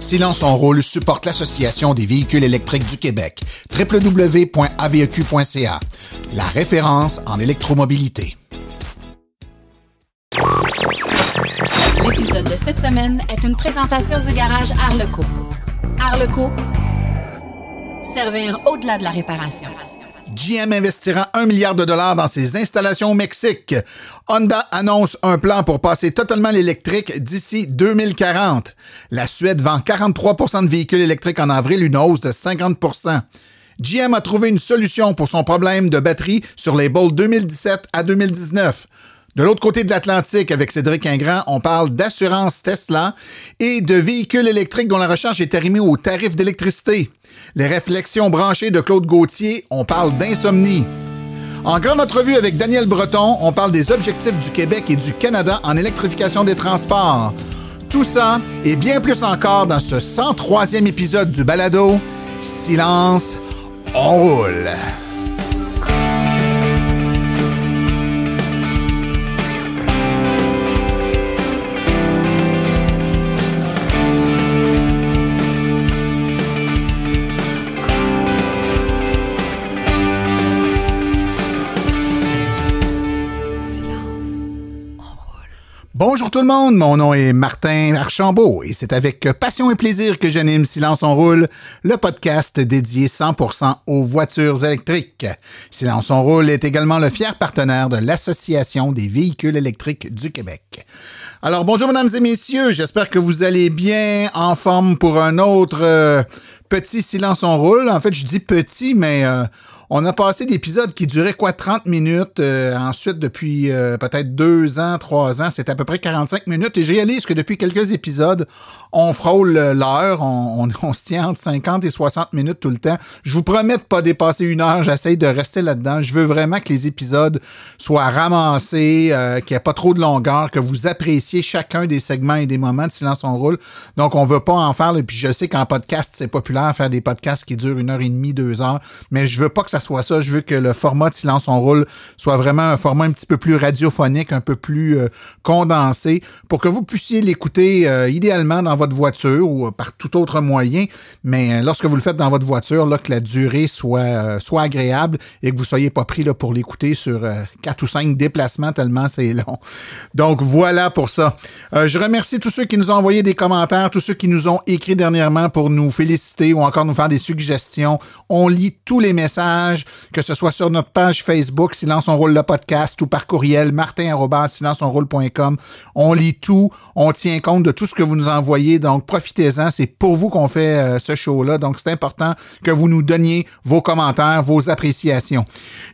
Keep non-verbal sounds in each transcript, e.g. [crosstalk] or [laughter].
Silence en rôle supporte l'Association des véhicules électriques du Québec, www.aveq.ca, la référence en électromobilité. L'épisode de cette semaine est une présentation du garage Arleco. Arleco, servir au-delà de la réparation. GM investira un milliard de dollars dans ses installations au Mexique. Honda annonce un plan pour passer totalement l'électrique d'ici 2040. La Suède vend 43% de véhicules électriques en avril, une hausse de 50% GM a trouvé une solution pour son problème de batterie sur les Bolt 2017 à 2019. De l'autre côté de l'Atlantique, avec Cédric Ingrand, on parle d'assurance Tesla et de véhicules électriques dont la recherche est arrimée aux tarifs d'électricité. Les réflexions branchées de Claude Gauthier, on parle d'insomnie. En grande entrevue avec Daniel Breton, on parle des objectifs du Québec et du Canada en électrification des transports. Tout ça et bien plus encore dans ce 103e épisode du balado Silence, on roule. Bonjour tout le monde, mon nom est Martin Archambault et c'est avec passion et plaisir que j'anime Silence on roule, le podcast dédié 100% aux voitures électriques. Silence on roule est également le fier partenaire de l'Association des véhicules électriques du Québec. Alors bonjour mesdames et messieurs, j'espère que vous allez bien en forme pour un autre euh, petit Silence on roule. En fait, je dis petit mais euh, on a passé d'épisodes qui duraient quoi 30 minutes. Euh, ensuite, depuis euh, peut-être deux ans, trois ans, c'est à peu près 45 minutes. Et je réalise que depuis quelques épisodes, on frôle l'heure. On, [laughs] on, se tient entre 50 et 60 minutes tout le temps. Je vous promets de pas dépasser une heure. J'essaye de rester là-dedans. Je veux vraiment que les épisodes soient ramassés, euh, qu'il n'y ait pas trop de longueur, que vous appréciez chacun des segments et des moments de silence on roule. Donc, on veut pas en faire. Et puis, je sais qu'en podcast, c'est populaire faire des podcasts qui durent une heure et demie, deux heures. Mais je veux pas que ça soit ça. Je veux que le format de Silence on roule soit vraiment un format un petit peu plus radiophonique, un peu plus euh, condensé, pour que vous puissiez l'écouter euh, idéalement dans votre voiture ou par tout autre moyen. Mais euh, lorsque vous le faites dans votre voiture, là, que la durée soit, soit agréable et que vous soyez pas pris là, pour l'écouter sur quatre ou cinq déplacements tellement c'est long. Donc voilà pour ça. je remercie tous ceux qui nous ont envoyé des commentaires, tous ceux qui nous ont écrit dernièrement pour nous féliciter ou encore nous faire des suggestions. On lit tous les messages que ce soit sur notre page Facebook, Silence on roule le podcast, ou par courriel, martin.silenceonroule.com. On lit tout, on tient compte de tout ce que vous nous envoyez, donc profitez-en, c'est pour vous qu'on fait euh, ce show-là, donc c'est important que vous nous donniez vos commentaires, vos appréciations.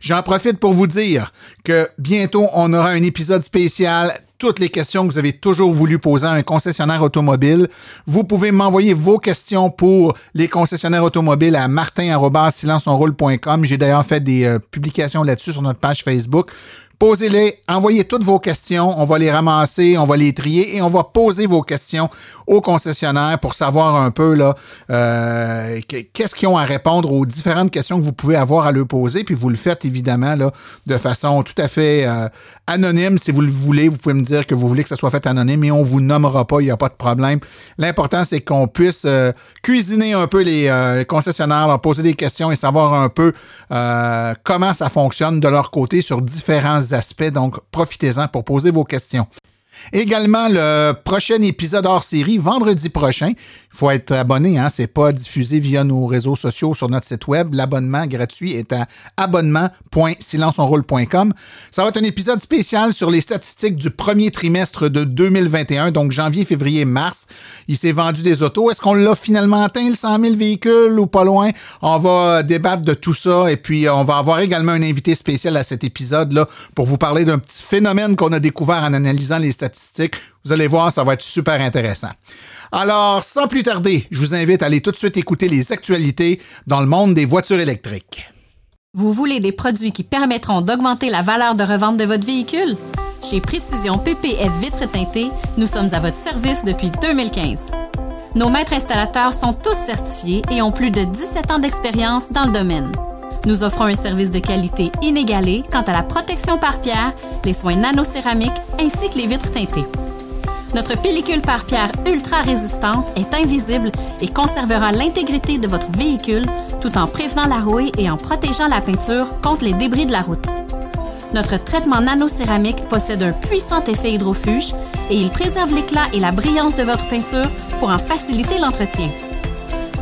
J'en profite pour vous dire que bientôt, on aura un épisode spécial toutes les questions que vous avez toujours voulu poser à un concessionnaire automobile. Vous pouvez m'envoyer vos questions pour les concessionnaires automobiles à martin.silenceonroule.com. J'ai d'ailleurs fait des euh, publications là-dessus sur notre page Facebook. Posez-les, envoyez toutes vos questions, on va les ramasser, on va les trier et on va poser vos questions aux concessionnaires pour savoir un peu là euh, qu'est-ce qu'ils ont à répondre aux différentes questions que vous pouvez avoir à leur poser. Puis vous le faites évidemment là de façon tout à fait euh, anonyme. Si vous le voulez, vous pouvez me dire que vous voulez que ça soit fait anonyme et on vous nommera pas, il n'y a pas de problème. L'important c'est qu'on puisse euh, cuisiner un peu les concessionnaires, leur poser des questions et savoir un peu comment ça fonctionne de leur côté sur différents aspects. Donc, profitez-en pour poser vos questions. Également, le prochain épisode hors série, vendredi prochain. Il faut être abonné, hein? c'est pas diffusé via nos réseaux sociaux sur notre site web. L'abonnement gratuit est à abonnement.silenceonroule.com. Ça va être un épisode spécial sur les statistiques du premier trimestre de 2021, donc janvier, février, mars. Il s'est vendu des autos. Est-ce qu'on l'a finalement atteint, le 100 000 véhicules ou pas loin? On va débattre de tout ça et puis on va avoir également un invité spécial à cet épisode-là pour vous parler d'un petit phénomène qu'on a découvert en analysant les statistiques vous allez voir, ça va être super intéressant. Alors, sans plus tarder, je vous invite à aller tout de suite écouter les actualités dans le monde des voitures électriques. Vous voulez des produits qui permettront d'augmenter la valeur de revente de votre véhicule? Chez Précision PPF Vitres teintées, nous sommes à votre service depuis 2015. Nos maîtres installateurs sont tous certifiés et ont plus de 17 ans d'expérience dans le domaine. Nous offrons un service de qualité inégalé quant à la protection par pierre, les soins nanocéramiques ainsi que les vitres teintées. Notre pellicule par pierre ultra résistante est invisible et conservera l'intégrité de votre véhicule tout en prévenant la rouille et en protégeant la peinture contre les débris de la route. Notre traitement nano-céramique possède un puissant effet hydrofuge et il préserve l'éclat et la brillance de votre peinture pour en faciliter l'entretien.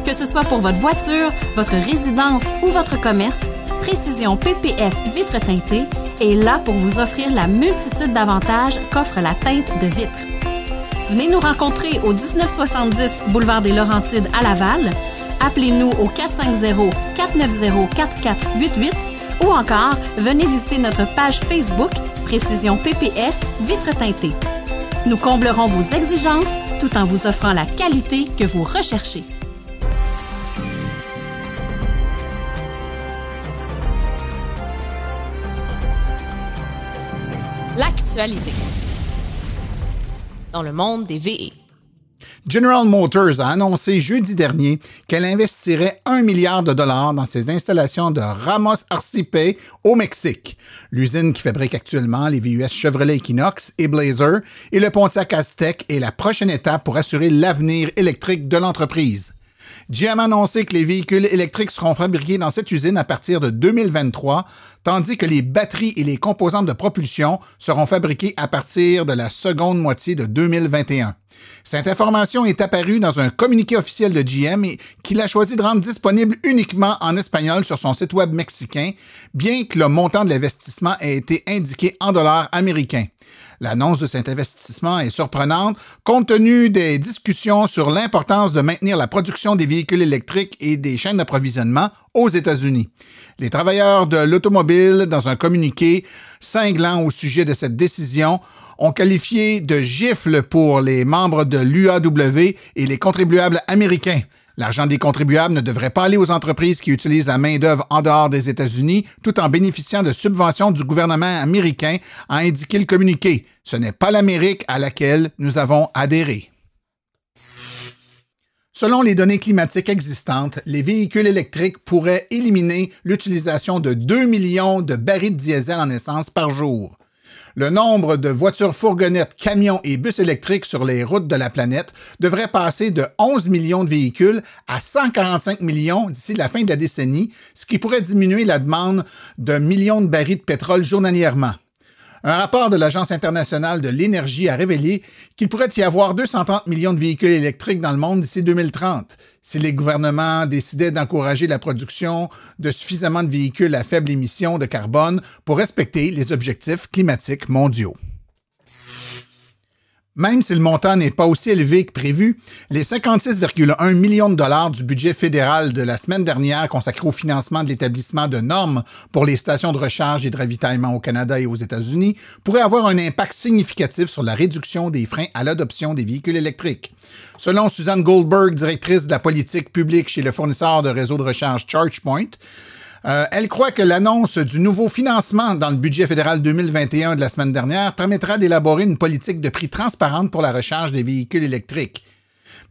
Que ce soit pour votre voiture, votre résidence ou votre commerce, Précision PPF vitre teintée est là pour vous offrir la multitude d'avantages qu'offre la teinte de vitre. Venez nous rencontrer au 1970 boulevard des Laurentides à Laval. Appelez-nous au 450-490-4488 ou encore venez visiter notre page Facebook Précision PPF vitre teintée. Nous comblerons vos exigences tout en vous offrant la qualité que vous recherchez. Dans le monde des VE. General Motors a annoncé jeudi dernier qu'elle investirait un milliard de dollars dans ses installations de Ramos Arcipe au Mexique, l'usine qui fabrique actuellement les VUS Chevrolet Equinox et Blazer, et le Pontiac Aztec est la prochaine étape pour assurer l'avenir électrique de l'entreprise. GM a annoncé que les véhicules électriques seront fabriqués dans cette usine à partir de 2023, tandis que les batteries et les composantes de propulsion seront fabriquées à partir de la seconde moitié de 2021. Cette information est apparue dans un communiqué officiel de GM qu'il a choisi de rendre disponible uniquement en espagnol sur son site web mexicain, bien que le montant de l'investissement ait été indiqué en dollars américains. L'annonce de cet investissement est surprenante compte tenu des discussions sur l'importance de maintenir la production des véhicules électriques et des chaînes d'approvisionnement aux États-Unis. Les travailleurs de l'automobile, dans un communiqué cinglant au sujet de cette décision, ont qualifié de gifle pour les membres de l'UAW et les contribuables américains. L'argent des contribuables ne devrait pas aller aux entreprises qui utilisent la main-d'œuvre en dehors des États-Unis tout en bénéficiant de subventions du gouvernement américain, a indiqué le communiqué. Ce n'est pas l'Amérique à laquelle nous avons adhéré. Selon les données climatiques existantes, les véhicules électriques pourraient éliminer l'utilisation de 2 millions de barils de diesel en essence par jour le nombre de voitures fourgonnettes, camions et bus électriques sur les routes de la planète devrait passer de 11 millions de véhicules à 145 millions d'ici la fin de la décennie, ce qui pourrait diminuer la demande d'un million de barils de pétrole journalièrement. Un rapport de l'Agence internationale de l'énergie a révélé qu'il pourrait y avoir 230 millions de véhicules électriques dans le monde d'ici 2030. Si les gouvernements décidaient d'encourager la production de suffisamment de véhicules à faible émission de carbone pour respecter les objectifs climatiques mondiaux. Même si le montant n'est pas aussi élevé que prévu, les 56,1 millions de dollars du budget fédéral de la semaine dernière consacré au financement de l'établissement de normes pour les stations de recharge et de ravitaillement au Canada et aux États-Unis pourraient avoir un impact significatif sur la réduction des freins à l'adoption des véhicules électriques. Selon Suzanne Goldberg, directrice de la politique publique chez le fournisseur de réseau de recharge ChargePoint, euh, elle croit que l'annonce du nouveau financement dans le budget fédéral 2021 de la semaine dernière permettra d'élaborer une politique de prix transparente pour la recharge des véhicules électriques.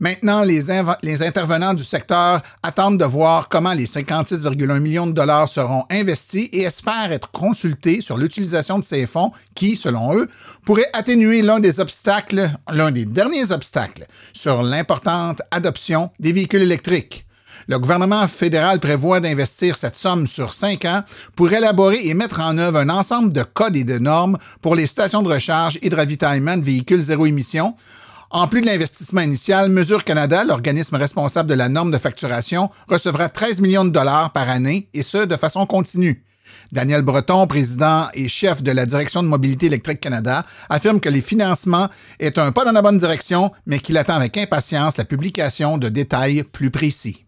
Maintenant, les, les, intervenants du secteur attendent de voir comment les 56,1 millions de dollars seront investis et espèrent être consultés sur l'utilisation de ces fonds qui, selon eux, pourraient atténuer l'un des obstacles, l'un des derniers obstacles sur l'importante adoption des véhicules électriques. Le gouvernement fédéral prévoit d'investir cette somme sur cinq ans pour élaborer et mettre en œuvre un ensemble de codes et de normes pour les stations de recharge et de ravitaillement de véhicules zéro émission. En plus de l'investissement initial, Mesure Canada, l'organisme responsable de la norme de facturation, recevra 13 millions de dollars par année, et ce, de façon continue. Daniel Breton, président et chef de la direction de mobilité électrique Canada, affirme que les financements est un pas dans la bonne direction, mais qu'il attend avec impatience la publication de détails plus précis.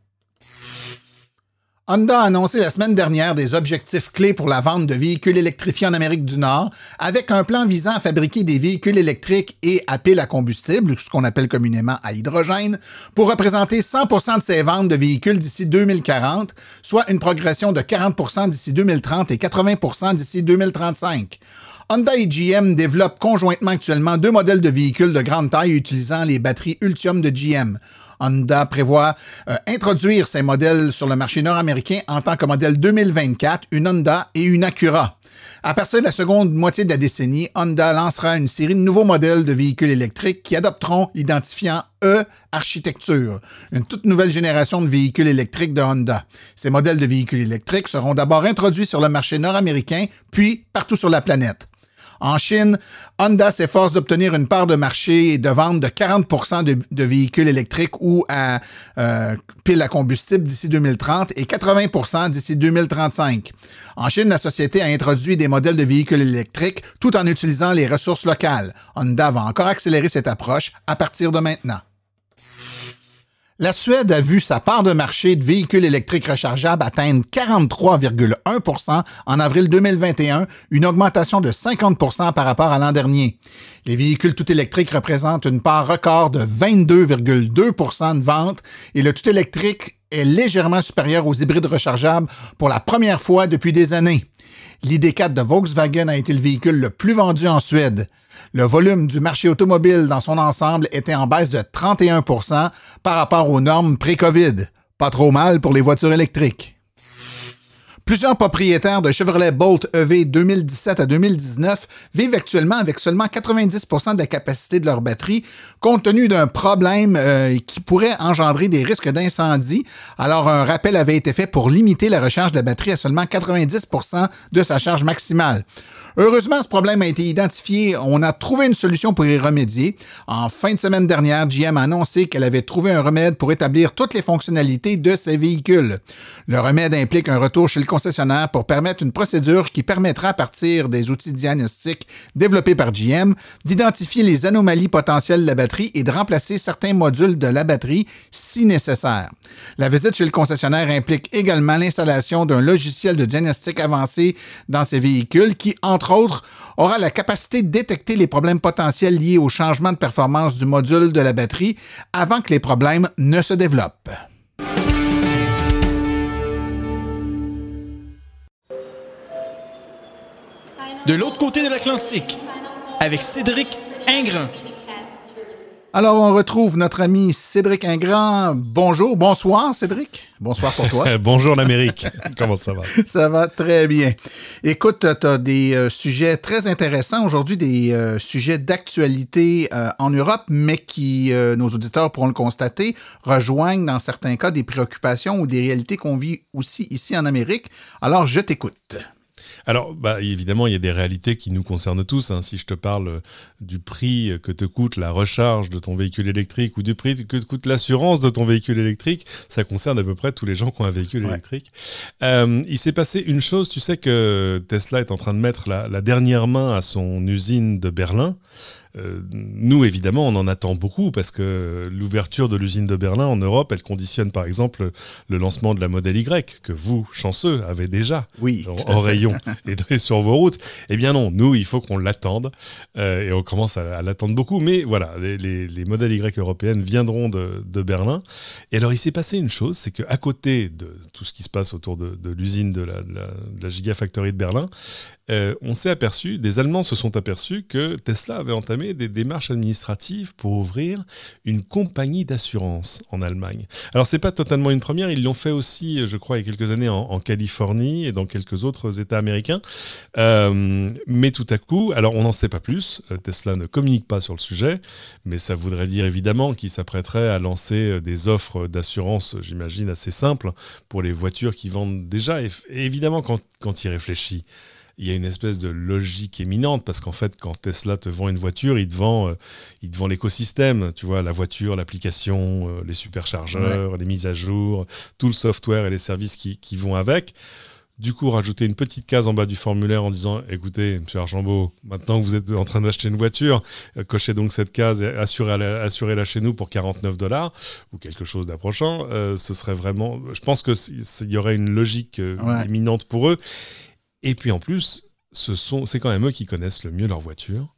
Honda a annoncé la semaine dernière des objectifs clés pour la vente de véhicules électrifiés en Amérique du Nord, avec un plan visant à fabriquer des véhicules électriques et à pile à combustible, ce qu'on appelle communément à hydrogène, pour représenter 100% de ses ventes de véhicules d'ici 2040, soit une progression de 40% d'ici 2030 et 80% d'ici 2035. Honda et GM développent conjointement actuellement deux modèles de véhicules de grande taille utilisant les batteries Ultium de GM. Honda prévoit euh, introduire ces modèles sur le marché nord-américain en tant que modèle 2024, une Honda et une Acura. À partir de la seconde moitié de la décennie, Honda lancera une série de nouveaux modèles de véhicules électriques qui adopteront l'identifiant E architecture, une toute nouvelle génération de véhicules électriques de Honda. Ces modèles de véhicules électriques seront d'abord introduits sur le marché nord-américain, puis partout sur la planète. En Chine, Honda s'efforce d'obtenir une part de marché et de vente de 40% de, véhicules électriques ou à euh, pile à combustible d'ici 2030 et 80% d'ici 2035. En Chine, la société a introduit des modèles de véhicules électriques tout en utilisant les ressources locales. Honda va encore accélérer cette approche à partir de maintenant. La Suède a vu sa part de marché de véhicules électriques rechargeables atteindre 43,1% en avril 2021, une augmentation de 50% par rapport à l'an dernier. Les véhicules tout électriques représentent une part record de 22,2% de vente et le tout électrique est légèrement supérieur aux hybrides rechargeables pour la première fois depuis des années. L'ID4 de Volkswagen a été le véhicule le plus vendu en Suède. Le volume du marché automobile dans son ensemble était en baisse de 31% par rapport aux normes pré-COVID. Pas trop mal pour les voitures électriques. Plusieurs propriétaires de Chevrolet Bolt EV 2017 à 2019 vivent actuellement avec seulement 90% de la capacité de leur batterie, compte tenu d'un problème euh, qui pourrait engendrer des risques d'incendie. Alors, un rappel avait été fait pour limiter la recharge de la batterie à seulement 90% de sa charge maximale. Heureusement, ce problème a été identifié. On a trouvé une solution pour y remédier. En fin de semaine dernière, GM a annoncé qu'elle avait trouvé un remède pour établir toutes les fonctionnalités de ses véhicules. Le remède implique un retour chez le pour permettre une procédure qui permettra à partir des outils diagnostiques développés par GM d'identifier les anomalies potentielles de la batterie et de remplacer certains modules de la batterie si nécessaire. La visite chez le concessionnaire implique également l'installation d'un logiciel de diagnostic avancé dans ces véhicules qui, entre autres, aura la capacité de détecter les problèmes potentiels liés au changement de performance du module de la batterie avant que les problèmes ne se développent. De l'autre côté de l'Atlantique, avec Cédric Ingrand. Alors, on retrouve notre ami Cédric Ingrand. Bonjour, bonsoir Cédric. Bonsoir pour toi. [laughs] Bonjour l'Amérique. Comment ça va? [laughs] ça va très bien. Écoute, tu as des euh, sujets très intéressants aujourd'hui, des euh, sujets d'actualité euh, en Europe, mais qui, nos auditeurs pourront le constater, rejoignent dans certains cas des préoccupations ou des réalités qu'on vit aussi ici en Amérique. Alors, je t'écoute. Alors, bah, évidemment, il y a des réalités qui nous concernent tous. Hein. Si je te parle du prix que te coûte la recharge de ton véhicule électrique ou du prix que te coûte l'assurance de ton véhicule électrique, ça concerne à peu près tous les gens qui ont un véhicule électrique. Euh, il s'est passé une chose, tu sais que Tesla est en train de mettre la dernière main à son usine de Berlin. Euh, nous, évidemment, on en attend beaucoup parce que l'ouverture de l'usine de Berlin en Europe, elle conditionne par exemple le lancement de la modèle Y, que vous, chanceux, avez déjà oui, en, rayon et sur vos routes. Eh bien non, nous, il faut qu'on l'attende euh, et on commence à, l'attendre beaucoup. Mais voilà, les, les, modèles Y européennes viendront de, de, Berlin. Et alors, il s'est passé une chose, c'est qu'à côté de tout ce qui se passe autour de, de l'usine de la, de, la, de la Gigafactory de Berlin, euh, on s'est aperçu, des Allemands se sont aperçus que Tesla avait entamé des démarches administratives pour ouvrir une compagnie d'assurance en Allemagne. Alors c'est pas totalement une première, ils l'ont fait aussi, je crois, il y a quelques années en, Californie et dans quelques autres États américains. Euh, mais tout à coup, alors on n'en sait pas plus, euh, Tesla ne communique pas sur le sujet, mais ça voudrait dire évidemment qu'il s'apprêterait à lancer des offres d'assurance, j'imagine, assez simples pour les voitures qui vendent déjà. Et, évidemment, quand, quand il réfléchit, il y a une espèce de logique éminente parce qu'en fait, quand Tesla te vend une voiture, il te vend, euh, il te vend l'écosystème, tu vois, la voiture, l'application, euh, les superchargeurs, les mises à jour, tout le software et les services qui, qui, vont avec. Du coup, rajouter une petite case en bas du formulaire en disant écoutez, monsieur Archambault, maintenant que vous êtes en train d'acheter une voiture, euh, cochez donc cette case et assurez-la assurez chez nous pour 49 dollars ou quelque chose d'approchant. ce serait vraiment. Je pense qu'il y aurait une logique éminente pour eux. Et puis en plus, ce sont, c'est quand même eux qui connaissent le mieux leur voiture.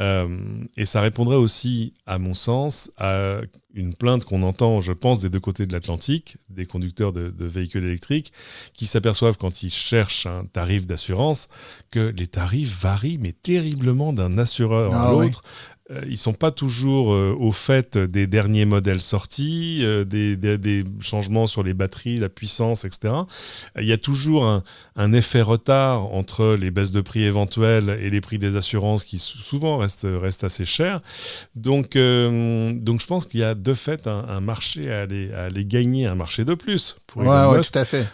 Euh, et ça répondrait aussi, à mon sens, à une plainte qu'on entend, je pense, des deux côtés de l'Atlantique, des conducteurs de, véhicules électriques, qui s'aperçoivent quand ils cherchent un tarif d'assurance que les tarifs varient, mais terriblement d'un assureur à ah l'autre. Euh, ils sont pas toujours euh, au fait des derniers modèles sortis, euh, des, des, des, changements sur les batteries, la puissance, etc. Il y a toujours un, un, effet retard entre les baisses de prix éventuelles et les prix des assurances qui souvent restent, restent assez chers. Donc, euh, donc je pense qu'il y a de fait un, un marché à aller, à aller, gagner, un marché de plus pour ouais, ouais, tout à fait.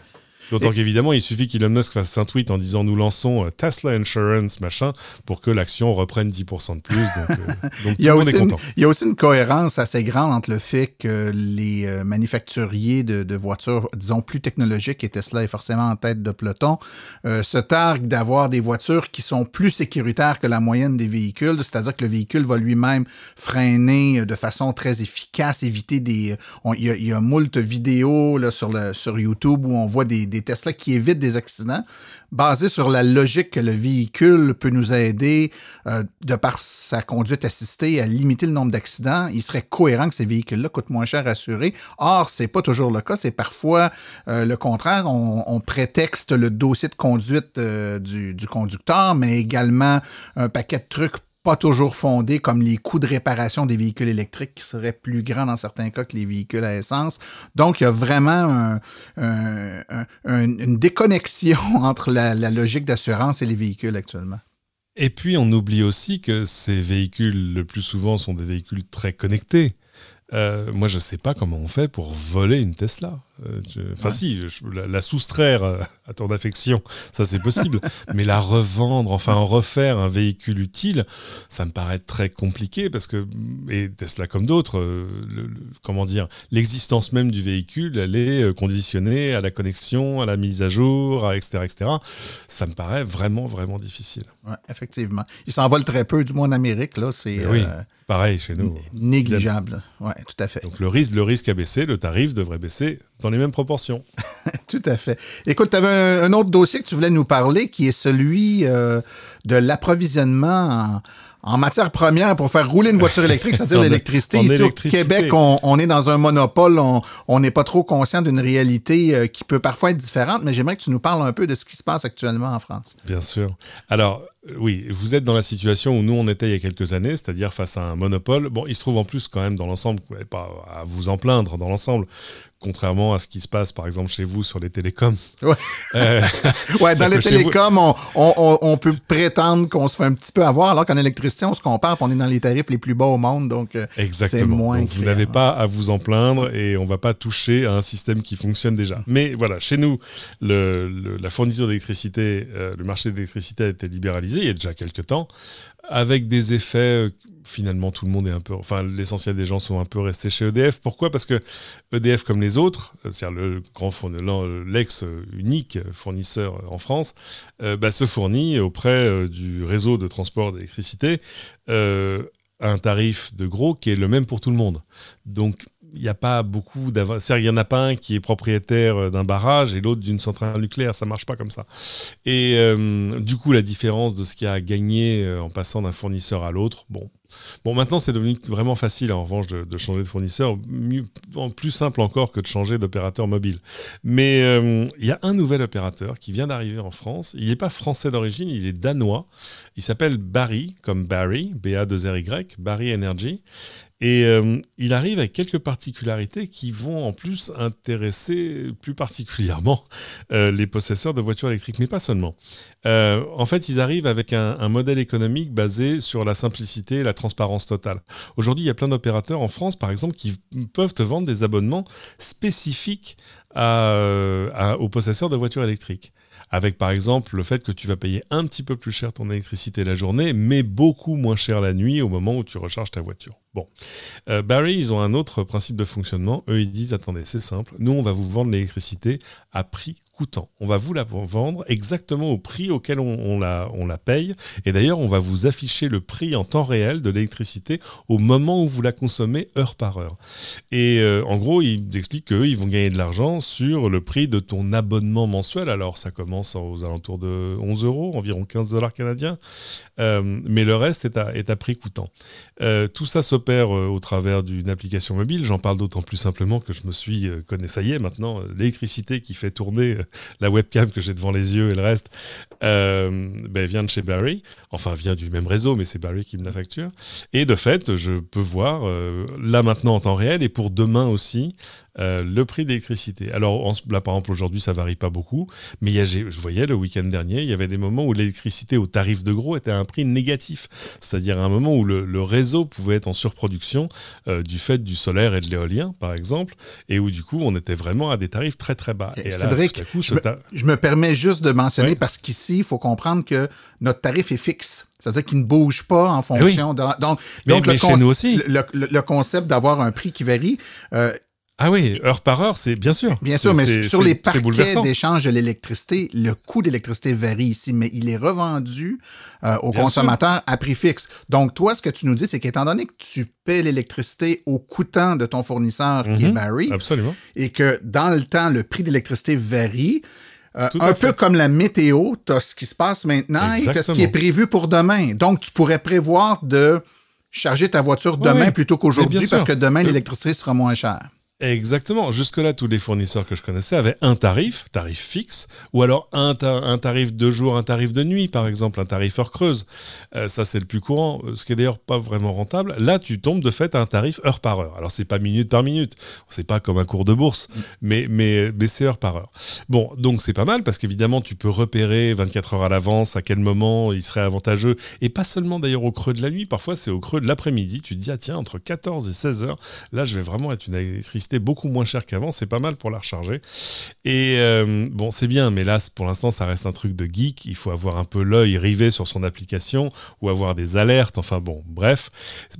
D'autant qu'évidemment, il suffit qu'Elon Musk fasse un tweet en disant nous lançons euh, Tesla Insurance, machin, pour que l'action reprenne 10% de plus. Donc, euh, [laughs] donc tout le monde est content. Une, il y a aussi une cohérence assez grande entre le fait que les euh, manufacturiers de, de, voitures, disons, plus technologiques, et Tesla est forcément en tête de peloton, euh, se targuent d'avoir des voitures qui sont plus sécuritaires que la moyenne des véhicules, c'est-à-dire que le véhicule va lui-même freiner de façon très efficace, éviter des... Il, y y a moult vidéos là, sur, le, sur YouTube où on voit des, des des Tesla qui évitent des accidents, basé sur la logique que le véhicule peut nous aider, euh, de par sa conduite assistée, à limiter le nombre d'accidents. Il serait cohérent que ces véhicules-là coûtent moins cher à assurer. Or, c'est pas toujours le cas. C'est parfois euh, le contraire. On, prétexte le dossier de conduite euh, du, du conducteur, mais également un paquet de trucs pas toujours fondés, comme les coûts de réparation des véhicules électriques qui seraient plus grands dans certains cas que les véhicules à essence. Donc, il y a vraiment un, un, un, une déconnexion [laughs] entre la, la logique d'assurance et les véhicules actuellement. Et puis, on oublie aussi que ces véhicules, le plus souvent, sont des véhicules très connectés. Euh, moi, je ne sais pas comment on fait pour voler une Tesla. Euh. Enfin, ouais. si, je, la, la, soustraire à ton affection, ça c'est possible. [laughs] mais la revendre, enfin en refaire un véhicule utile, ça me paraît très compliqué parce que, et Tesla comme d'autres, euh, le, le, comment dire, l'existence même du véhicule, elle est euh, conditionnée à la connexion, à la mise à jour, à etc., etc. Ça me paraît vraiment, vraiment difficile. Ouais, effectivement. Ils s'envolent très peu, du moins en Amérique, là. C'est. Oui. Pareil chez nous. Négligeable. Oui, tout à fait. Donc le risque, le risque a baissé, le tarif devrait baisser dans les mêmes proportions. [laughs] tout à fait. Écoute, tu avais un, un, autre dossier que tu voulais nous parler qui est celui euh, de l'approvisionnement en, en, matière première pour faire rouler une voiture électrique, [laughs] c'est-à-dire l'électricité. Ici électricité. au Québec, on, on, est dans un monopole, on n'est pas trop conscient d'une réalité euh, qui peut parfois être différente, mais j'aimerais que tu nous parles un peu de ce qui se passe actuellement en France. Bien sûr. Alors, oui, vous êtes dans la situation où nous on était il y a quelques années, c'est-à-dire face à un monopole. Bon, il se trouve en plus quand même dans l'ensemble, pas à vous en plaindre dans l'ensemble, contrairement à ce qui se passe par exemple chez vous sur les télécoms. Ouais, euh, [laughs] ouais dans les télécoms, vous... on, on, on, peut prétendre qu'on se fait un petit peu avoir, alors qu'en électricité, on se compare, on est dans les tarifs les plus bas au monde, donc euh, Exactement. moins donc vous n'avez pas à vous en plaindre et on va pas toucher à un système qui fonctionne déjà. Mais voilà, chez nous, le, le, la fourniture d'électricité, euh, le marché d'électricité a été libéralisé il y a déjà quelques temps, avec des effets, euh, finalement tout le monde est un peu, enfin l'essentiel des gens sont un peu restés chez EDF. Pourquoi? Parce que EDF comme les autres, c'est-à-dire le grand l'ex unique fournisseur en France, euh, bah, se fournit auprès euh, du réseau de transport d'électricité euh, un tarif de gros qui est le même pour tout le monde. Donc il n'y a pas beaucoup d'avance. Il n'y en a pas un qui est propriétaire d'un barrage et l'autre d'une centrale nucléaire. Ça ne marche pas comme ça. Et euh, du coup, la différence de ce qu'il y a à gagner euh, en passant d'un fournisseur à l'autre, bon. Bon, maintenant, c'est devenu vraiment facile, en revanche, de, changer de fournisseur. Plus simple encore que de changer d'opérateur mobile. Mais euh, il y a un nouvel opérateur qui vient d'arriver en France. Il n'est pas français d'origine, il est danois. Il s'appelle Barry, comme Barry, B-A-2-R-Y, Barry Energy. Et euh, il arrive avec quelques particularités qui vont en plus intéresser plus particulièrement euh, les possesseurs de voitures électriques, mais pas seulement. Euh, en fait, ils arrivent avec un, modèle économique basé sur la simplicité et la transparence totale. Aujourd'hui, il y a plein d'opérateurs en France, par exemple, qui peuvent te vendre des abonnements spécifiques aux possesseurs de voitures électriques avec par exemple le fait que tu vas payer un petit peu plus cher ton électricité la journée, mais beaucoup moins cher la nuit au moment où tu recharges ta voiture. Bon, euh, Barry, ils ont un autre principe de fonctionnement. Eux, ils disent attendez, c'est simple, nous, on va vous vendre l'électricité à prix On va vous la vendre exactement au prix auquel on, la, paye. Et d'ailleurs, on va vous afficher le prix en temps réel de l'électricité au moment où vous la consommez heure par heure. Et euh, en gros, ils expliquent qu'eux, ils vont gagner de l'argent sur le prix de ton abonnement mensuel. Alors, ça commence aux alentours de 11 euros, environ 15 dollars canadiens. Euh, mais le reste est à, prix coûtant. Euh, tout ça s'opère au travers d'une application mobile. J'en parle d'autant plus simplement que je me suis connais, ça y est maintenant, l'électricité qui fait tourner la webcam que j'ai devant les yeux et le reste euh, ben, vient de chez Barry. Enfin, vient du même réseau, mais c'est Barry qui me la facture. Et de fait, je peux voir euh, là maintenant en temps réel et pour demain aussi euh, le prix de l'électricité. Alors en- là, par exemple, aujourd'hui, ça varie pas beaucoup, mais il y a, je voyais le week-end dernier, il y avait des moments où l'électricité au tarif de gros était à un prix négatif, c'est-à-dire un moment où le, le réseau pouvait être en surproduction euh, du fait du solaire et de l'éolien, par exemple, et où du coup, on était vraiment à des tarifs très très bas. Et Et Cédric, coup, je me, ta- je me permets juste de mentionner Oui. parce qu'ici, il faut comprendre que notre tarif est fixe. C'est-à-dire qu'il ne bouge pas en Eh oui. fonction de. Donc, Mais- donc mais le, chez nous aussi. le, le- le concept d'avoir un prix qui varie, euh, Ah oui, heure par heure, c'est bien sûr. bien sûr, mais sur les parquets d'échange de l'électricité, le coût d'électricité varie ici, mais il est revendu euh, aux Bien consommateurs à prix fixe. Donc, toi, ce que tu nous dis, c'est qu'étant donné que tu paies l'électricité au coûtant de ton fournisseur, qui est Mhm. Barry, Absolument. et que dans le temps, le prix d'électricité varie. Euh, un fait. peu comme la météo, tu as ce qui se passe maintenant et tu ce qui est prévu pour demain. Donc, tu pourrais prévoir de charger ta voiture demain oui. plutôt qu'aujourd'hui parce que demain, Euh, l'électricité sera moins chère. Exactement. Jusque-là, tous les fournisseurs que je connaissais avaient un tarif, tarif fixe, ou alors un, ta- un tarif de jour, un tarif de nuit, par exemple, un tarif heure creuse. Euh, ça, c'est le plus courant, euh, ce qui est d'ailleurs pas vraiment rentable. Là, tu tombes de fait à un tarif heure par heure. Alors, c'est pas minute par minute, c'est pas comme un cours de bourse, mais, mais, mais c'est heure par heure. Bon, donc c'est pas mal parce qu'évidemment, tu peux repérer 24 heures à l'avance à quel moment il serait avantageux, et pas seulement d'ailleurs au creux de la nuit, parfois c'est au creux de l'après-midi. Tu te dis, ah tiens, entre 14 et 16 heures, là, je vais vraiment être une électricité beaucoup moins chère qu'avant. C'est pas mal pour la recharger. Et euh, bon, c'est bien, mais là, pour l'instant, ça reste un truc de geek. Il faut avoir un peu l'œil rivé sur son application ou avoir des alertes. Enfin bon, bref.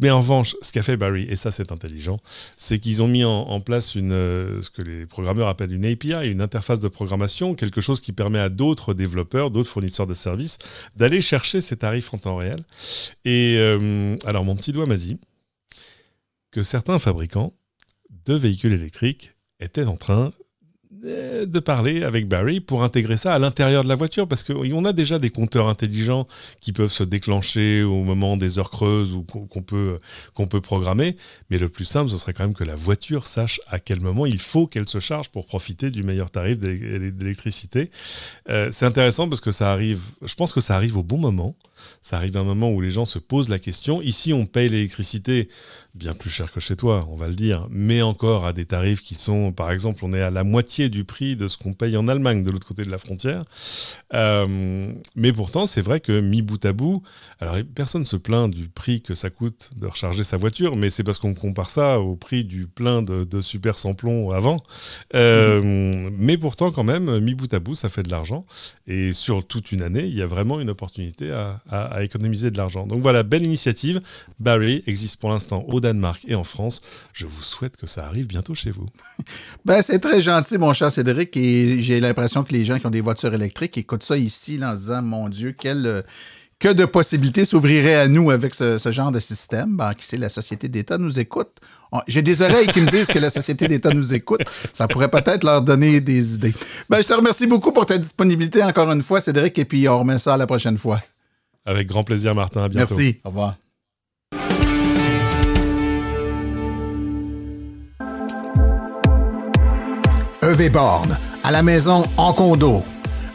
Mais en revanche, ce qu'a fait Barry, et ça, c'est intelligent, c'est qu'ils ont mis en, en place une, euh, ce que les programmeurs appellent une API, une interface de programmation, quelque chose qui permet à d'autres développeurs, d'autres fournisseurs de services d'aller chercher ces tarifs en temps réel. Et euh, alors, mon petit doigt m'a dit que certains fabricants de véhicules électriques étaient en train euh, de parler avec Barry pour intégrer ça à l'intérieur de la voiture parce qu'on a déjà des compteurs intelligents qui peuvent se déclencher au moment des heures creuses ou qu'on peut, qu'on peut programmer. Mais le plus simple, ce serait quand même que la voiture sache à quel moment il faut qu'elle se charge pour profiter du meilleur tarif d'é- d'électricité. Euh, c'est intéressant parce que ça arrive, je pense que ça arrive au bon moment. Ça arrive un moment où les gens se posent la question. Ici, on paye l'électricité bien plus cher que chez toi, on va le dire, mais encore à des tarifs qui sont, par exemple, on est à la moitié du prix de ce qu'on paye en Allemagne de l'autre côté de la frontière. Euh, mais pourtant, c'est vrai que mis bout à bout, alors personne se plaint du prix que ça coûte de recharger sa voiture, mais c'est parce qu'on compare ça au prix du plein de, super sans-plomb avant. Euh, Mais pourtant, quand même, mis bout à bout, ça fait de l'argent. Et sur toute une année, il y a vraiment une opportunité à, à- à économiser de l'argent. Donc voilà, belle initiative. Barry existe pour l'instant au Danemark et en France. Je vous souhaite que ça arrive bientôt chez vous. [laughs] Ben, c'est très gentil, mon cher Cédric, et j'ai l'impression que les gens qui ont des voitures électriques écoutent ça ici là, en se disant, mon Dieu, euh, que de possibilités s'ouvriraient à nous avec ce, ce genre de système. Ben, qui sait, la Société d'État nous écoute? J'ai des oreilles qui me disent que la Société d'État nous écoute. Ça pourrait peut-être leur donner des idées. Ben, je te remercie beaucoup pour ta disponibilité encore une fois, Cédric, et puis on remet ça la prochaine fois. Avec grand plaisir, Martin. À bientôt. Merci. Au revoir. EV Borne, à la maison, en condo.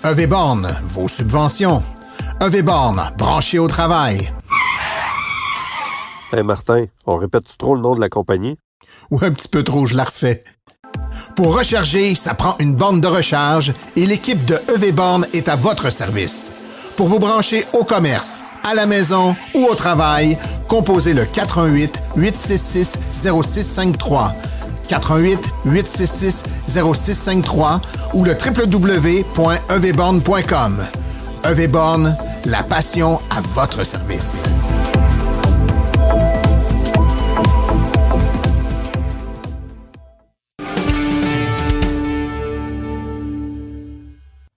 EV Borne, vos subventions. EV Borne, branché au travail. Hey Martin, on répète-tu trop le nom de la compagnie? Ou un petit peu trop, je la refais. Pour recharger, ça prend une borne de recharge et l'équipe de EV Borne est à votre service. Pour vous brancher au commerce, à la maison ou au travail, composez le 418 866 0653. 418 866 0653 ou le www.evborne.com. EV Borne, la passion à votre service.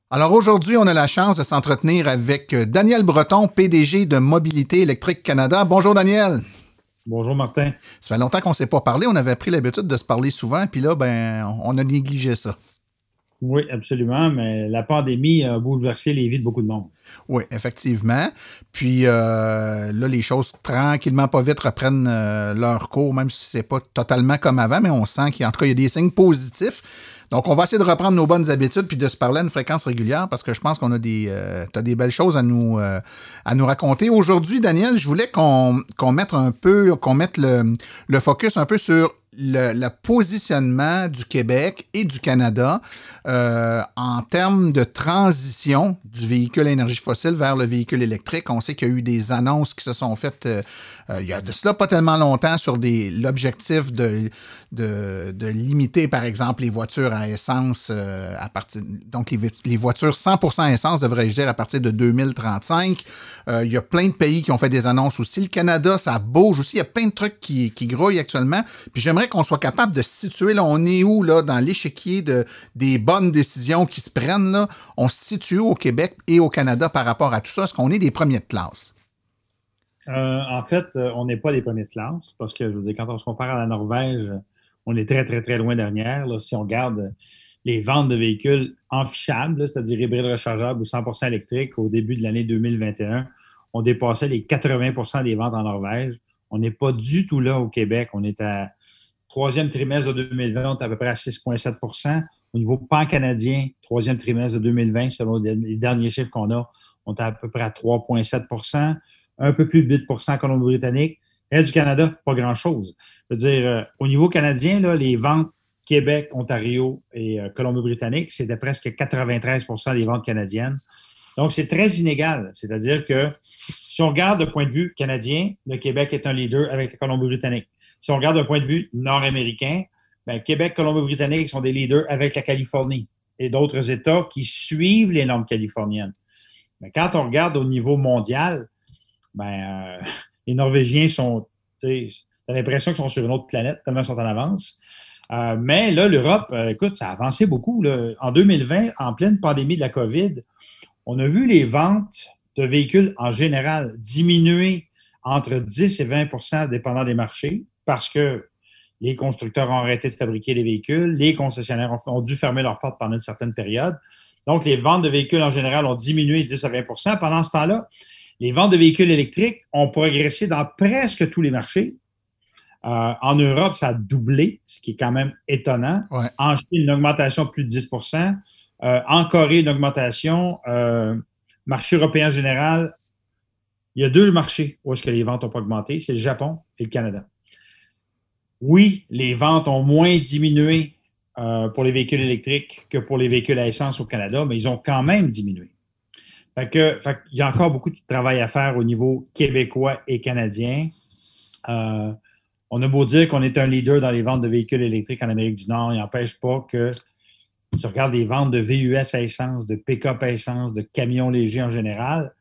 Alors aujourd'hui, on a la chance de s'entretenir avec euh, Daniel Breton, PDG de Mobilité électrique Canada. Bonjour Daniel. Bonjour Martin. Ça fait longtemps qu'on ne s'est pas parlé. On avait pris l'habitude de se parler souvent, puis là, ben, on a négligé ça. Oui, absolument, mais la pandémie a bouleversé les vies de beaucoup de monde. Oui, effectivement. Puis euh, là, les choses tranquillement, pas vite, reprennent euh, leur cours, même si c'est pas totalement comme avant, mais on sent qu'en tout cas, il y a des signes positifs. Donc, on va essayer de reprendre nos bonnes habitudes puis de se parler à une fréquence régulière parce que je pense qu'on a des, euh, as des belles choses à nous, euh, à nous raconter. Aujourd'hui, Daniel, je voulais qu'on mette un peu, qu'on mette le, le focus un peu sur le, positionnement du Québec et du Canada euh, en termes de transition du véhicule à énergie fossile vers le véhicule électrique. On sait qu'il y a eu des annonces qui se sont faites euh, euh, il y a de cela pas tellement longtemps sur l'objectif de, de, limiter, par exemple, les voitures à essence à partir. Donc, les, les voitures 100% essence, devrais-je dire, à partir de 2035. il y a plein de pays qui ont fait des annonces aussi. Le Canada, ça bouge aussi. Il y a plein de trucs qui, qui grouillent actuellement. Puis j'aimerais qu'on soit capable de se situer, là, on est où là, dans l'échiquier de, des bonnes décisions qui se prennent? Là? On se situe au Québec et au Canada par rapport à tout ça? Est-ce qu'on est des premiers de classe? Euh, en fait, euh, on n'est pas des premiers de classe parce que, je veux dire, quand on se compare à la Norvège, on est très, très, très loin derrière. Là, si on regarde les ventes de véhicules enfichables, c'est-à-dire hybrides rechargeables ou 100% électriques, au début de l'année 2021, on dépassait les 80% des ventes en Norvège. On n'est pas du tout là au Québec. On est à Troisième trimestre de 2020, on est à peu près à 6,7% Au niveau pan-canadien, troisième trimestre de 2020, selon les derniers chiffres qu'on a, on est à peu près à 3,7% un peu plus de 8% en Colombie-Britannique. Et du Canada, pas grand-chose. Je veux dire, euh, au niveau canadien, là, les ventes Québec, Ontario et euh, Colombie-Britannique, c'était presque 93% des ventes canadiennes. Donc, c'est très inégal. C'est-à-dire que si on regarde le point de vue canadien, le Québec est un leader avec la Colombie-Britannique. Si on regarde d'un point de vue nord-américain, ben, Québec, Colombie-Britannique sont des leaders avec la Californie et d'autres États qui suivent les normes californiennes. Mais quand on regarde au niveau mondial, ben, euh, [laughs] les Norvégiens sont, tu as l'impression qu'ils sont sur une autre planète, tellement ils sont en avance. Euh, mais là, l'Europe, euh, écoute, ça a avancé beaucoup. En 2020, en pleine pandémie de la COVID, on a vu les ventes de véhicules en général diminuer entre 10 et 20% dépendant des marchés parce que les constructeurs ont arrêté de fabriquer les véhicules, les concessionnaires ont, dû fermer leurs portes pendant une certaine période. Donc, les ventes de véhicules en général ont diminué 10 à 20% Pendant ce temps-là, les ventes de véhicules électriques ont progressé dans presque tous les marchés. Euh, en Europe, ça a doublé, ce qui est quand même étonnant. En Chine, une augmentation de plus de 10% euh, En Corée, une augmentation. Euh, marché européen général, il y a deux marchés où est-ce que les ventes n'ont pas augmenté, c'est le Japon et le Canada oui, les ventes ont moins diminué euh, pour les véhicules électriques que pour les véhicules à essence au Canada, mais ils ont quand même diminué. Il y a encore beaucoup de travail à faire au niveau québécois et canadien. Euh, on a beau dire qu'on est un leader dans les ventes de véhicules électriques en Amérique du Nord, il n'empêche pas que si tu regardes les ventes de VUS à essence, de pick-up à essence, de camions légers en général,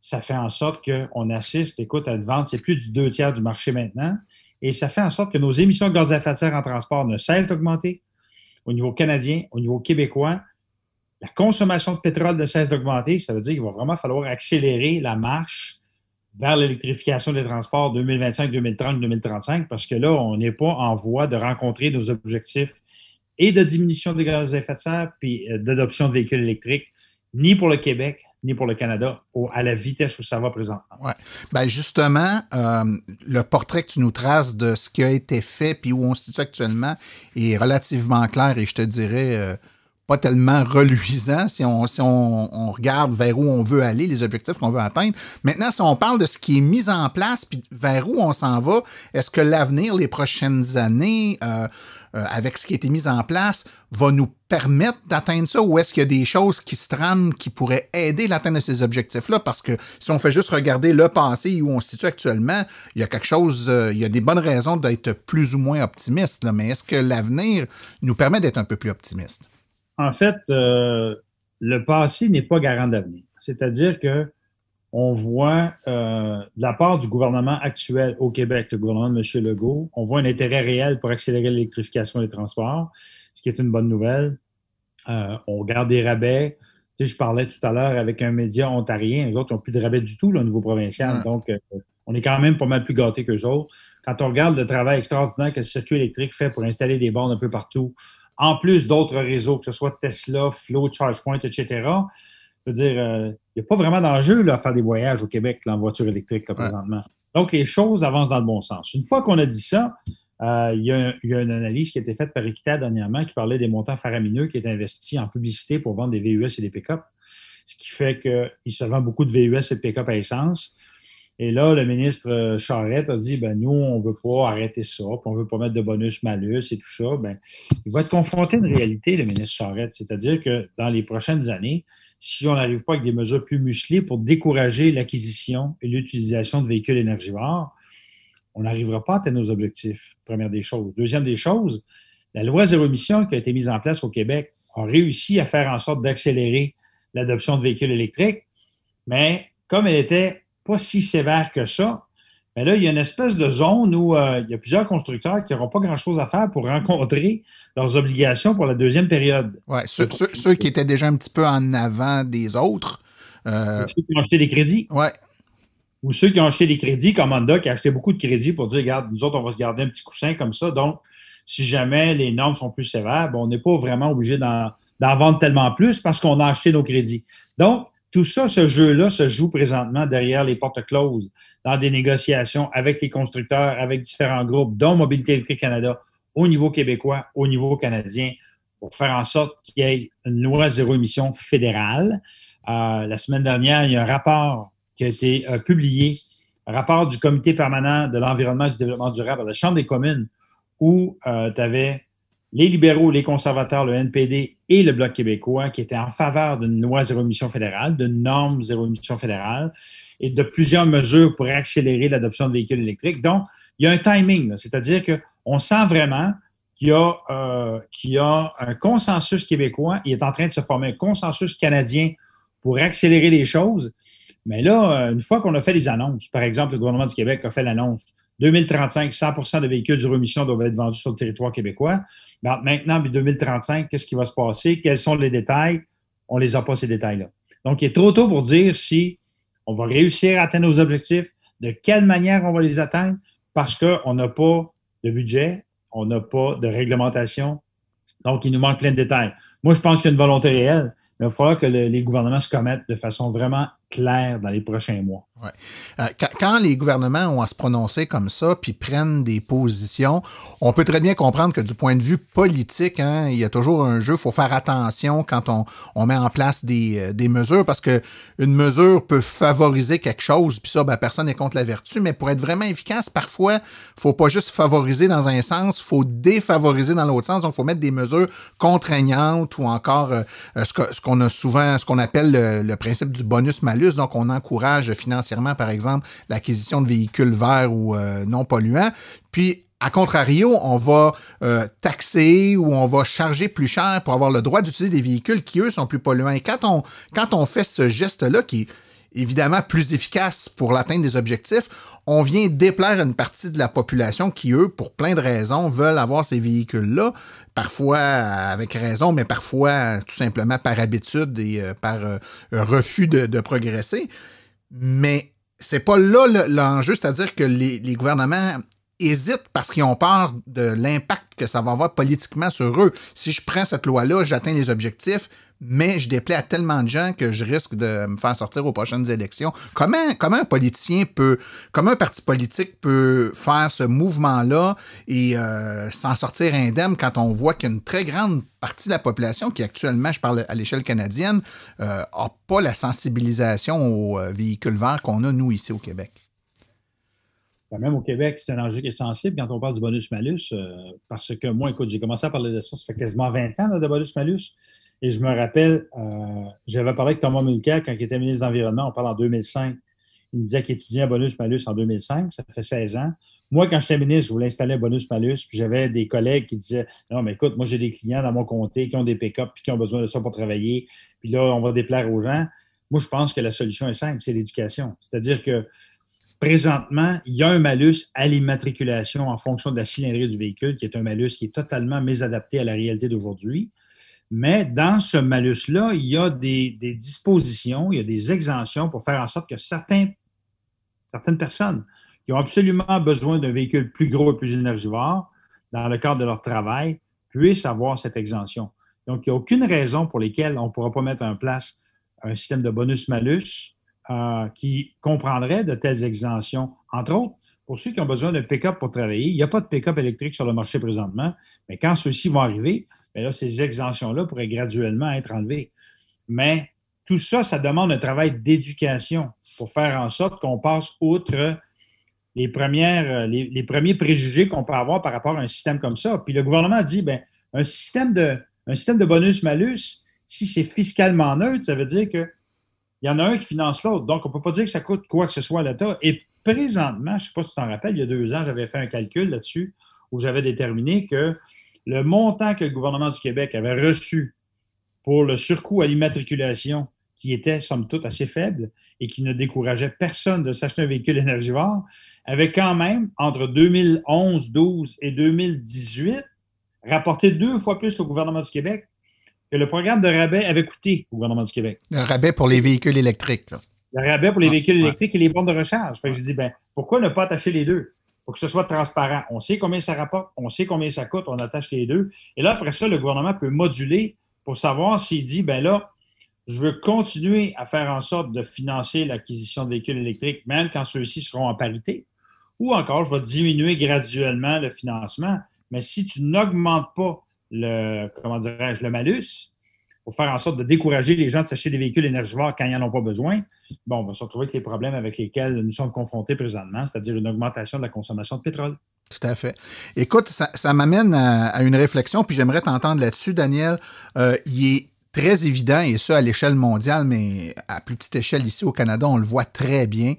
ça fait en sorte qu'on assiste, écoute, à une vente, c'est plus du deux tiers du marché maintenant, et ça fait en sorte que nos émissions de gaz à effet de serre en transport ne cessent d'augmenter au niveau canadien, au niveau québécois. La consommation de pétrole ne cesse d'augmenter. Ça veut dire qu'il va vraiment falloir accélérer la marche vers l'électrification des transports 2025, 2030, 2035, parce que là, on n'est pas en voie de rencontrer nos objectifs et de diminution des gaz à effet de serre, puis euh, d'adoption de véhicules électriques, ni pour le Québec, ni pour le Canada à la vitesse où ça va présentement. Ouais. Ben justement, euh, le portrait que tu nous traces de ce qui a été fait puis où on se situe actuellement est relativement clair et je te dirais euh, pas tellement reluisant si on, si on, regarde vers où on veut aller, les objectifs qu'on veut atteindre. Maintenant, si on parle de ce qui est mis en place puis vers où on s'en va, est-ce que l'avenir, les prochaines années, euh, euh, avec ce qui a été mis en place, va nous permettre d'atteindre ça ou est-ce qu'il y a des choses qui se trament qui pourraient aider l'atteinte de ces objectifs-là? Parce que si on fait juste regarder le passé où on se situe actuellement, il y a quelque chose, euh, il y a des bonnes raisons d'être plus ou moins optimiste. mais est-ce que l'avenir nous permet d'être un peu plus optimiste? En fait, euh, le passé n'est pas garant d'avenir. C'est-à-dire que on voit euh, de la part du gouvernement actuel au Québec, le gouvernement de M. Legault, on voit un intérêt réel pour accélérer l'électrification des transports, ce qui est une bonne nouvelle. Euh, on garde des rabais. Tu sais, je parlais tout à l'heure avec un média ontarien, les autres n'ont plus de rabais du tout au niveau provincial. Donc, euh, on est quand même pas mal plus gâtés qu'eux autres. Quand on regarde le travail extraordinaire que le circuit électrique fait pour installer des bornes un peu partout en plus d'autres réseaux, que ce soit Tesla, Flow, ChargePoint, etc. Je veux dire, euh, il n'y a pas vraiment d'enjeu à faire des voyages au Québec en voiture électrique là, présentement. Donc, les choses avancent dans le bon sens. Une fois qu'on a dit ça, euh, il, y a, une analyse qui a été faite par Equita dernièrement qui parlait des montants faramineux qui étaient investis en publicité pour vendre des VUS et des pick-up, ce qui fait qu'il se vend beaucoup de VUS et de pick-up à essence. Et là, le ministre euh, Charette a dit ben, nous, on ne veut pas arrêter ça, puis on ne veut pas mettre de bonus-malus et tout ça. Ben, il va être confronté à une réalité, le ministre Charette, c'est-à-dire que dans les prochaines années, si on n'arrive pas avec des mesures plus musclées pour décourager l'acquisition et l'utilisation de véhicules énergivores, on n'arrivera pas à atteindre nos objectifs, première des choses. Deuxième des choses, la loi zéro émission qui a été mise en place au Québec a réussi à faire en sorte d'accélérer l'adoption de véhicules électriques, mais comme elle était pas si sévère que ça. Mais là, il y a une espèce de zone où euh, il y a plusieurs constructeurs qui n'auront pas grand-chose à faire pour rencontrer leurs obligations pour la deuxième période. Oui, ceux, qui étaient déjà un petit peu en avant des autres. Euh, ceux qui ont acheté des crédits. Oui. Ou ceux qui ont acheté des crédits, comme Honda, qui a acheté beaucoup de crédits pour dire, regarde, nous autres, on va se garder un petit coussin comme ça. Donc, si jamais les normes sont plus sévères, on n'est pas vraiment obligé d'en vendre tellement plus parce qu'on a acheté nos crédits. Donc, tout ça, ce jeu-là se joue présentement derrière les portes closes, dans des négociations avec les constructeurs, avec différents groupes, dont Mobilité électrique Canada, au niveau québécois, au niveau canadien, pour faire en sorte qu'il y ait une loi zéro émission fédérale. Euh, la semaine dernière, il y a un rapport qui a été euh, publié, un rapport du Comité permanent de l'environnement et du développement durable à la Chambre des communes, où euh, tu avais les libéraux, les conservateurs, le NPD et le Bloc québécois qui étaient en faveur d'une loi zéro émission fédérale, de normes zéro émission fédérale et de plusieurs mesures pour accélérer l'adoption de véhicules électriques. Donc, il y a un timing, c'est-à-dire qu'on sent vraiment qu'il y, a, euh, y a un consensus québécois, il est en train de se former un consensus canadien pour accélérer les choses. Mais là, une fois qu'on a fait les annonces, par exemple, le gouvernement du Québec a fait l'annonce 2035, 100% de véhicules zéro émission doivent être vendus sur le territoire québécois. Maintenant, 2035, qu'est-ce qui va se passer? Quels sont les détails? On ne les a pas, ces détails-là. Donc, il est trop tôt pour dire si on va réussir à atteindre nos objectifs, de quelle manière on va les atteindre, parce qu'on n'a pas de budget, on n'a pas de réglementation. Donc, il nous manque plein de détails. Moi, je pense qu'il y a une volonté réelle, mais il va falloir que les gouvernements se commettent de façon vraiment claire dans les prochains mois. Euh, quand, les gouvernements ont à se prononcer comme ça, puis prennent des positions, on peut très bien comprendre que du point de vue politique, hein, il y a toujours un jeu, il faut faire attention quand on, met en place euh, des, mesures, parce que une mesure peut favoriser quelque chose, puis ça, ben, personne n'est contre la vertu, mais pour être vraiment efficace, parfois, il ne faut pas juste favoriser dans un sens, il faut défavoriser dans l'autre sens, donc il faut mettre des mesures contraignantes ou encore euh, ce qu'on a souvent, ce qu'on appelle le, le principe du bonus-malus, donc on encourage financièrement par exemple, l'acquisition de véhicules verts ou euh, non polluants. Puis, à contrario, on va euh, taxer ou on va charger plus cher pour avoir le droit d'utiliser des véhicules qui, eux, sont plus polluants. Et quand on, quand on fait ce geste-là, qui évidemment plus efficace pour l'atteinte des objectifs, on vient déplaire une partie de la population qui, eux, pour plein de raisons, veulent avoir ces véhicules-là, parfois avec raison, mais parfois tout simplement par habitude et euh, par refus de progresser. Mais c'est pas là l'enjeu, c'est-à-dire que les, gouvernements hésitent parce qu'ils ont peur de l'impact que ça va avoir politiquement sur eux. Si je prends cette loi-là, j'atteins les objectifs, mais je déplais à tellement de gens que je risque de me faire sortir aux prochaines élections. Comment, un politicien peut, comment un parti politique peut faire ce mouvement-là et euh, s'en sortir indemne quand on voit qu'une très grande partie de la population, qui actuellement, je parle à l'échelle canadienne, n'a euh, pas la sensibilisation aux euh, véhicules verts qu'on a, nous, ici au Québec? Ben, même au Québec, c'est un enjeu qui est sensible quand on parle du bonus-malus, parce que moi, écoute, j'ai commencé à parler de ça, ça fait quasiment 20 ans de bonus-malus. Et je me rappelle, euh, j'avais parlé avec Thomas Mulcair quand il était ministre de l'Environnement, on parle en 2005. Il me disait qu'il étudiait un bonus-malus en 2005, ça fait 16 ans. Moi, quand j'étais ministre, je voulais installer un bonus-malus, puis j'avais des collègues qui disaient Non, mais écoute, moi, j'ai des clients dans mon comté qui ont des pick-up puis qui ont besoin de ça pour travailler, puis là, on va déplaire aux gens. Moi, je pense que la solution est simple, c'est l'éducation. C'est-à-dire que présentement, il y a un malus à l'immatriculation en fonction de la cylindrée du véhicule, qui est un malus qui est totalement mésadapté à la réalité d'aujourd'hui. Mais dans ce malus-là, il y a des, dispositions, il y a des exemptions pour faire en sorte que certains, certaines personnes qui ont absolument besoin d'un véhicule plus gros et plus énergivore, dans le cadre de leur travail, puissent avoir cette exemption. Donc, il n'y a aucune raison pour laquelle on ne pourra pas mettre en place un système de bonus-malus euh, qui comprendrait de telles exemptions. Entre autres, pour ceux qui ont besoin d'un pick-up pour travailler, il n'y a pas de pick-up électrique sur le marché présentement, mais quand ceux-ci vont arriver, bien là, ces exemptions-là pourraient graduellement être enlevées. Mais tout ça, ça demande un travail d'éducation pour faire en sorte qu'on passe outre les, premières, les, premiers préjugés qu'on peut avoir par rapport à un système comme ça. Puis le gouvernement dit, bien, un système de, un système de bonus-malus, si c'est fiscalement neutre, ça veut dire qu'il y en a un qui finance l'autre. Donc, on ne peut pas dire que ça coûte quoi que ce soit à l'État. Et présentement, je ne sais pas si tu t'en rappelles, il y a deux ans, j'avais fait un calcul là-dessus où j'avais déterminé que le montant que le gouvernement du Québec avait reçu pour le surcoût à l'immatriculation, qui était somme toute assez faible et qui ne décourageait personne de s'acheter un véhicule énergivore, avait quand même, entre 2011, 12 et 2018, rapporté deux fois plus au gouvernement du Québec que le programme de rabais avait coûté au gouvernement du Québec. Le rabais pour les véhicules électriques. Le rabais pour les ah, véhicules électriques et les bornes de recharge. Fait je dis, ben, pourquoi ne pas attacher les deux? Pour que ce soit transparent. On sait combien ça rapporte, on sait combien ça coûte, on attache les deux. Et là, après ça, le gouvernement peut moduler pour savoir s'il dit, ben là, je veux continuer à faire en sorte de financer l'acquisition de véhicules électriques, même quand ceux-ci seront en parité, ou encore, je vais diminuer graduellement le financement. Mais si tu n'augmentes pas le, comment dirais-je, le malus, pour faire en sorte de décourager les gens de s'acheter des véhicules énergivores quand ils n'en ont pas besoin, bon, on va se retrouver avec les problèmes avec lesquels nous sommes confrontés présentement, c'est-à-dire une augmentation de la consommation de pétrole. Tout à fait. Écoute, ça, m'amène à, une réflexion, puis j'aimerais t'entendre là-dessus, Daniel. Euh, il est très évident, et ça à l'échelle mondiale, mais à plus petite échelle ici au Canada, on le voit très bien.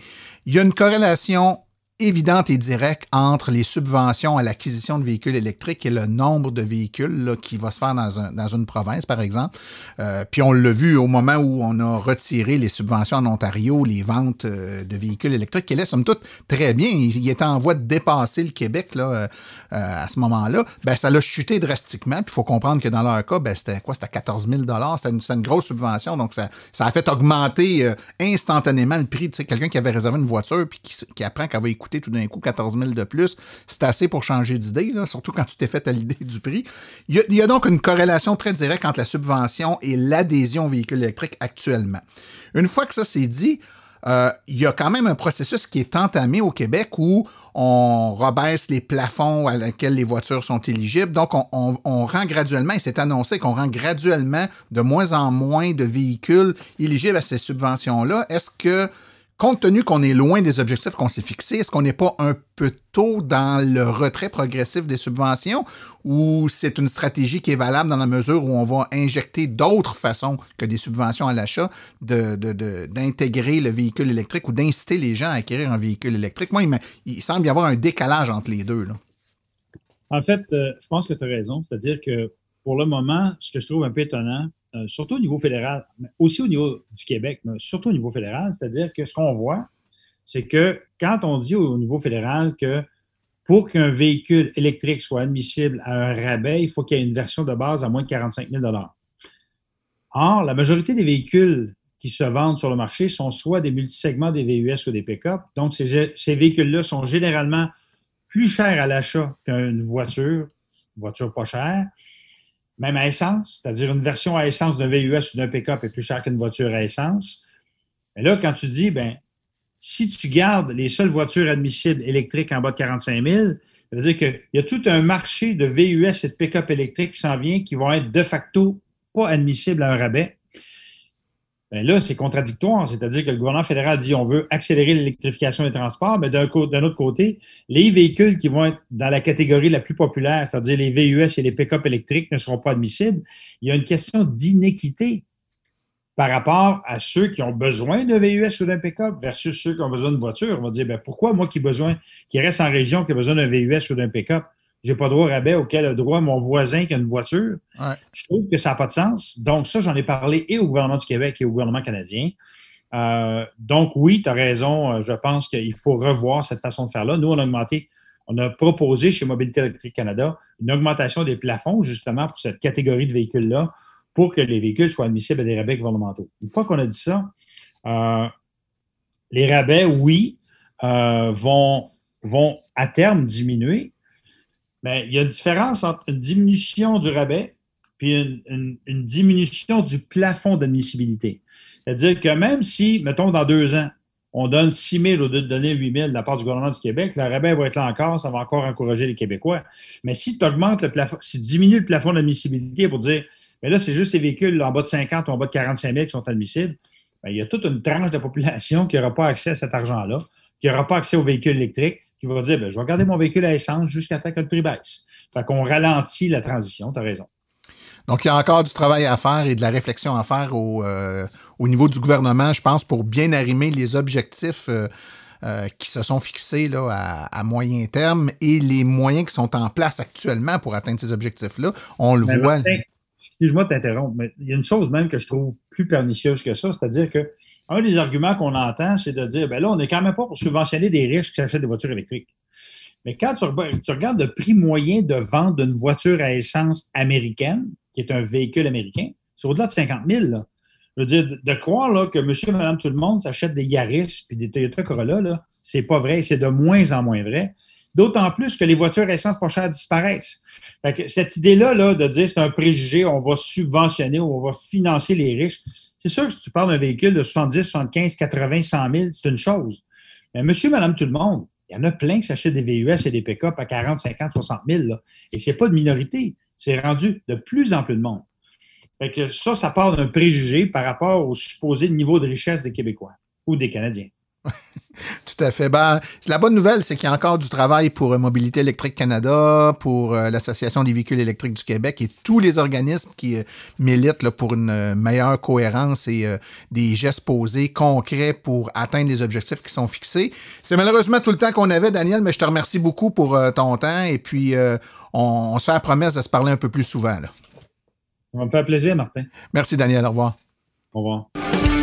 Il y a une corrélation évidente et directe entre les subventions à l'acquisition de véhicules électriques et le nombre de véhicules qui va se faire dans, une province, par exemple. Euh, puis on l'a vu au moment où on a retiré les subventions en Ontario, les ventes euh, de véhicules électriques, qui allaient somme toute très bien. Il, était en voie de dépasser le Québec là, euh, à ce moment-là. Ben, ça l'a chuté drastiquement. Puis il faut comprendre que dans leur cas, ben, c'était quoi? C'était 14 000 C'était une, une, grosse subvention. Donc ça, ça a fait augmenter instantanément le prix. Tu sais, quelqu'un qui avait réservé une voiture puis qui, qui apprend qu'elle va écouter tout d'un coup 14 000 de plus, c'est assez pour changer d'idée, surtout quand tu t'es fait à l'idée du prix. Il y, a, donc une corrélation très directe entre la subvention et l'adhésion au véhicule électrique actuellement. Une fois que ça c'est dit, euh, il y a quand même un processus qui est entamé au Québec où on rebaisse les plafonds à lesquels les voitures sont éligibles. Donc, on, on rend graduellement, et c'est annoncé qu'on rend graduellement de moins en moins de véhicules éligibles à ces subventions-là. Est-ce que compte tenu qu'on est loin des objectifs qu'on s'est fixés, est-ce qu'on n'est pas un peu tôt dans le retrait progressif des subventions ou c'est une stratégie qui est valable dans la mesure où on va injecter d'autres façons que des subventions à l'achat d'intégrer le véhicule électrique ou d'inciter les gens à acquérir un véhicule électrique? Moi, il, semble y avoir un décalage entre les deux. En fait, euh, je pense que tu as raison. C'est-à-dire que pour le moment, ce que je trouve un peu étonnant, euh, surtout au niveau fédéral, mais aussi au niveau du Québec, mais surtout au niveau fédéral, c'est-à-dire que ce qu'on voit, c'est que quand on dit au niveau fédéral que pour qu'un véhicule électrique soit admissible à un rabais, il faut qu'il y ait une version de base à moins de 45 000 Or, la majorité des véhicules qui se vendent sur le marché sont soit des multisegments des VUS ou des pick-up. Donc, ces, ces véhicules-là sont généralement plus chers à l'achat qu'une voiture, une voiture pas chère même à essence, c'est-à-dire une version à essence d'un VUS ou d'un pick-up est plus chère qu'une voiture à essence. Mais là, quand tu dis, ben, si tu gardes les seules voitures admissibles électriques en bas de 45 000, ça veut dire qu'il y a tout un marché de VUS et de pick-up électriques qui s'en vient qui vont être de facto pas admissibles à un rabais. Bien là, c'est contradictoire. C'est-à-dire que le gouvernement fédéral dit on veut accélérer l'électrification des transports, mais d'un autre côté, les véhicules qui vont être dans la catégorie la plus populaire, c'est-à-dire les VUS et les pick-up électriques, ne seront pas admissibles. Il y a une question d'inéquité par rapport à ceux qui ont besoin d'un VUS ou d'un pick-up versus ceux qui ont besoin d'une voiture. On va dire, bien, pourquoi moi qui, besoin, qui reste en région, qui a besoin d'un VUS ou d'un pick-up, j'ai pas droit au rabais auquel a droit mon voisin qui a une voiture. Je trouve que ça n'a pas de sens. Donc, ça, j'en ai parlé et au gouvernement du Québec et au gouvernement canadien. Euh, donc, oui, tu as raison. Euh, je pense qu'il faut revoir cette façon de faire-là. Nous, on a augmenté, on a proposé chez Mobilité électrique Canada une augmentation des plafonds, justement, pour cette catégorie de véhicules-là, pour que les véhicules soient admissibles à des rabais gouvernementaux. Une fois qu'on a dit ça, euh, les rabais, oui, vont, vont à terme diminuer, Mais il y a une différence entre une diminution du rabais puis une, diminution du plafond d'admissibilité. C'est-à-dire que même si, mettons, dans deux ans, on donne 6 000 au lieu de donner 8 000 de la part du gouvernement du Québec, le rabais va être là encore, ça va encore encourager les Québécois. Mais si tu augmentes le plafond, si tu diminues le plafond d'admissibilité pour dire, mais là, c'est juste les véhicules en bas de 50 ou en bas de 45 000 qui sont admissibles, bien, il y a toute une tranche de population qui n'aura pas accès à cet argent-là, qui n'aura pas accès aux véhicules électriques, qui va dire, bien, je vais garder mon véhicule à essence jusqu'à temps que le prix baisse. Fait qu'on ralentit la transition, tu as raison. Donc, il y a encore du travail à faire et de la réflexion à faire au, euh, au niveau du gouvernement, je pense, pour bien arrimer les objectifs euh, euh, qui se sont fixés là, à, moyen terme et les moyens qui sont en place actuellement pour atteindre ces objectifs-là. On le voit. Excuse-moi de t'interrompre, mais il y a une chose même que je trouve plus pernicieuse que ça, c'est-à-dire que un des arguments qu'on entend, c'est de dire, ben là, on n'est quand même pas pour subventionner des riches qui achètent des voitures électriques. Mais quand tu, regardes le prix moyen de vente d'une voiture à essence américaine, qui est un véhicule américain, c'est au-delà de 50 000. Là. Je veux dire, de croire là, que monsieur, madame, tout le monde s'achète des Yaris puis des Toyota Corolla, c'est pas vrai. C'est de moins en moins vrai. D'autant plus que les voitures essence pas chères disparaissent. cette idée-là là, de dire c'est un préjugé, on va subventionner ou on va financer les riches, c'est sûr que si tu parles d'un véhicule de 70, 75, 80, 100 000, c'est une chose. Mais monsieur, madame, tout le monde, il y en a plein qui s'achètent des VUS et des pick-up à 40, 50, 60 000. Là. Et c'est pas de minorité. C'est rendu de plus en plus de monde que ça, ça part d'un préjugé par rapport au supposé niveau de richesse des Québécois ou des Canadiens. [laughs] Tout à fait. Ben, la bonne nouvelle, c'est qu'il y a encore du travail pour euh, Mobilité électrique Canada, pour euh, l'Association des véhicules électriques du Québec et tous les organismes qui euh, militent pour une meilleure cohérence et des gestes posés concrets pour atteindre les objectifs qui sont fixés. C'est malheureusement tout le temps qu'on avait, Daniel, mais je te remercie beaucoup pour ton temps et puis on, se fait la promesse de se parler un peu plus souvent. Là. Ça va me faire plaisir, Martin. Merci, Daniel. Au revoir. Au revoir.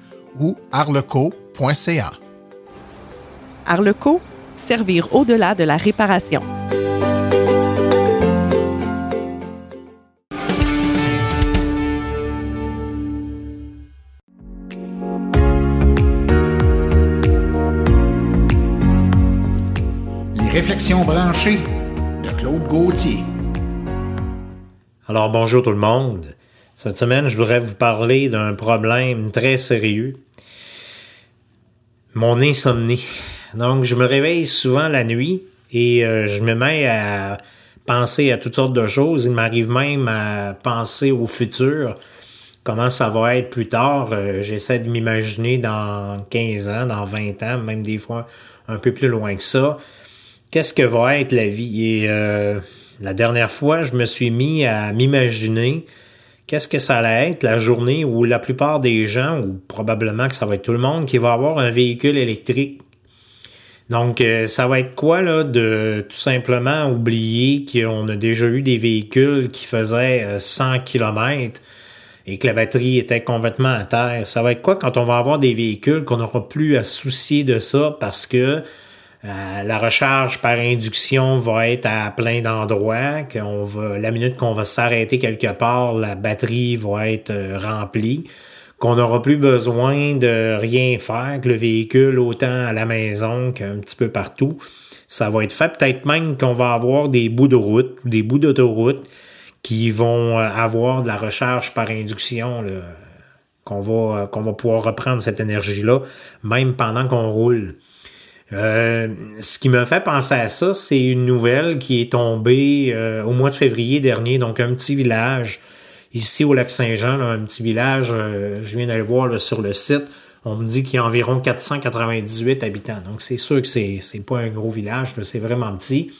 ou arleco.ca. Arleco, servir au-delà de la réparation. Les réflexions branchées de Claude Gauthier. Alors bonjour tout le monde. Cette semaine, je voudrais vous parler d'un problème très sérieux. Mon insomnie. Donc, je me réveille souvent la nuit et euh, je me mets à penser à toutes sortes de choses. Il m'arrive même à penser au futur, comment ça va être plus tard? Euh, j'essaie de m'imaginer dans 15 ans, dans 20 ans, même des fois un peu plus loin que ça. Qu'est-ce que va être la vie? Et euh, la dernière fois, je me suis mis à m'imaginer qu'est-ce que ça allait être la journée où la plupart des gens, ou probablement que ça va être tout le monde, qui va avoir un véhicule électrique donc, euh, ça va être quoi, là, de tout simplement oublier qu'on a déjà eu des véhicules qui faisaient 100 euh, km et que la batterie était complètement à terre? Ça va être quoi quand on va avoir des véhicules qu'on n'aura plus à soucier de ça parce que euh, la recharge par induction va être à plein d'endroits, qu'on va, la minute qu'on va s'arrêter quelque part, la batterie va être remplie qu'on n'aura plus besoin de rien faire, que le véhicule, autant à la maison qu'un petit peu partout, ça va être fait. Peut-être même qu'on va avoir des bouts de route, des bouts d'autoroute qui vont euh, avoir de la recharge par induction, qu'on va, qu'on va pouvoir reprendre cette énergie-là, même pendant qu'on roule. Euh, ce qui me fait penser à ça, c'est une nouvelle qui est tombée euh, au mois de février dernier, donc un petit village ici au lac Saint-Jean, un petit village, euh, je viens d'aller voir sur le site, on me dit qu'il y a environ 498 habitants. Donc c'est sûr que c'est c'est pas un gros village, c'est vraiment petit.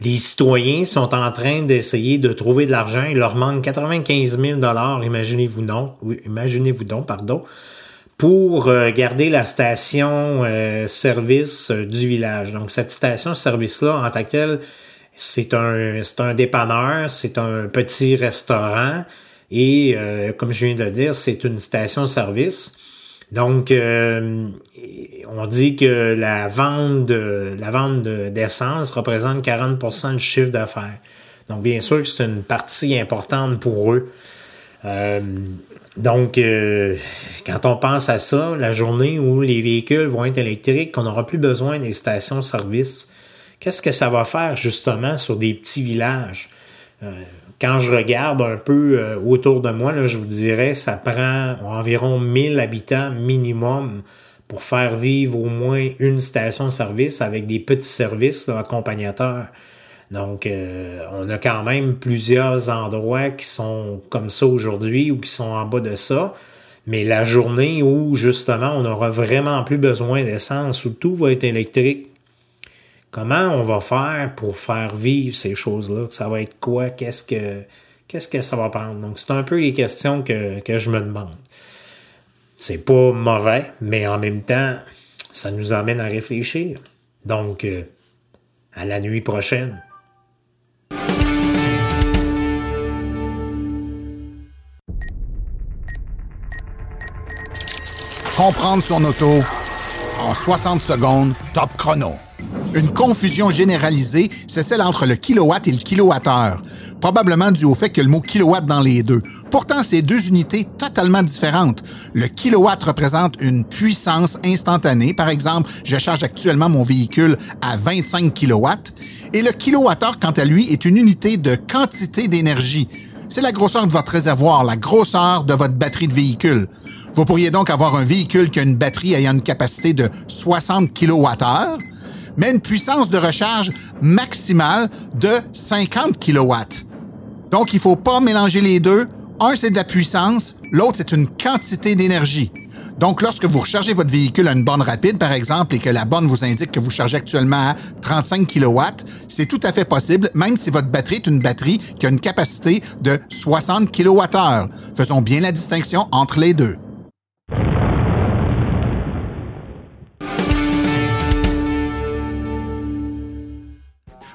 Les citoyens sont en train d'essayer de trouver de l'argent. Il leur manque 95 000 dollars, imaginez-vous non, imaginez-vous donc, pardon, pour euh, garder la station euh, service euh, du village. Donc cette station service-là, en tant que telle, c'est un, c'est un dépanneur, c'est un petit restaurant et comme je viens de le dire, c'est une station service. Donc on dit que la vente de, la vente d'essence représente 40% du chiffre d'affaires. Donc bien sûr que c'est une partie importante pour eux. Donc, euh, quand on pense à ça, la journée où les véhicules vont être électriques, qu'on n'aura plus besoin des stations-service, qu'est-ce que ça va faire justement sur des petits villages? Euh, quand je regarde un peu euh, autour de moi, je vous dirais, ça prend environ 1000 habitants minimum pour faire vivre au moins une station-service avec des petits services accompagnateurs. Donc, euh, on a quand même plusieurs endroits qui sont comme ça aujourd'hui ou qui sont en bas de ça. Mais la journée où, justement, on n'aura vraiment plus besoin d'essence, où tout va être électrique, comment on va faire pour faire vivre ces choses-là? Ça va être quoi? Qu'est-ce que, que ça va prendre? Donc, c'est un peu les questions que, que je me demande. C'est pas mauvais, mais en même temps, ça nous amène à réfléchir. Donc, euh, à la nuit prochaine. Comprendre son auto en 60 secondes, top chrono. Une confusion généralisée, c'est celle entre le kilowatt et le kilowattheure, probablement dû au fait que le mot kilowatt dans les deux. Pourtant, c'est deux unités totalement différentes. Le kilowatt représente une puissance instantanée. Par exemple, je charge actuellement mon véhicule à 25 kilowatts. Et le kilowattheure, quant à lui, est une unité de quantité d'énergie. C'est la grosseur de votre réservoir, la grosseur de votre batterie de véhicule. Vous pourriez donc avoir un véhicule qui a une batterie ayant une capacité de 60 kWh, mais une puissance de recharge maximale de 50 kW. Donc, il ne faut pas mélanger les deux. Un, c'est de la puissance, l'autre, c'est une quantité d'énergie. Donc, lorsque vous rechargez votre véhicule à une borne rapide, par exemple, et que la borne vous indique que vous chargez actuellement à 35 kW, c'est tout à fait possible, même si votre batterie est une batterie qui a une capacité de 60 kWh. Faisons bien la distinction entre les deux.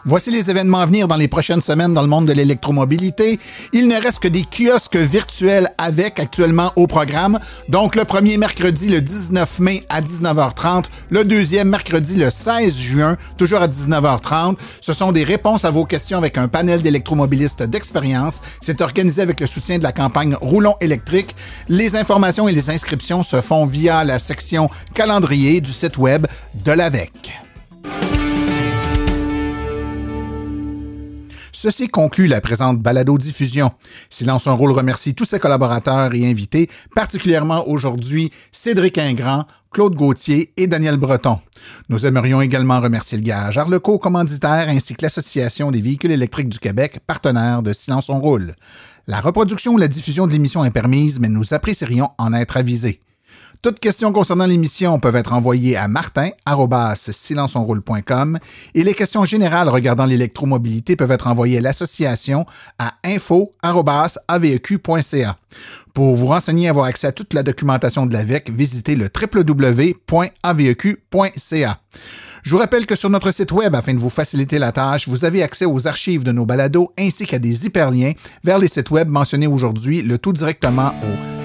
Voici les événements à venir dans les prochaines semaines dans le monde de l'électromobilité. Il ne reste que des kiosques virtuels avec actuellement au programme. Donc le premier mercredi le 19 mai à 19h30, le deuxième mercredi le 16 juin, toujours à 19h30. Ce sont des réponses à vos questions avec un panel d'électromobilistes d'expérience. C'est organisé avec le soutien de la campagne Roulon électrique. Les informations et les inscriptions se font via la section calendrier du site web de l'AVEC. Ceci conclut la présente balado-diffusion. Silence un rôle remercie tous ses collaborateurs et invités, particulièrement aujourd'hui Cédric Ingrand, Claude Gauthier et Daniel Breton. Nous aimerions également remercier le gage Arleco, commanditaire, ainsi que l'Association des véhicules électriques du Québec, partenaire de Silence on roule. La reproduction ou la diffusion de l'émission est permise, mais nous apprécierions en être avisés. Toutes questions concernant l'émission peuvent être envoyées à martin.silenceonroule.com et les questions générales regardant l'électromobilité peuvent être envoyées à l'association à info.aveq.ca. Pour vous renseigner et avoir accès à toute la documentation de l'AVEC, visitez le www.aveq.ca. Je vous rappelle que sur notre site web, afin de vous faciliter la tâche, vous avez accès aux archives de nos balados ainsi qu'à des hyperliens vers les sites web mentionnés aujourd'hui, le tout directement au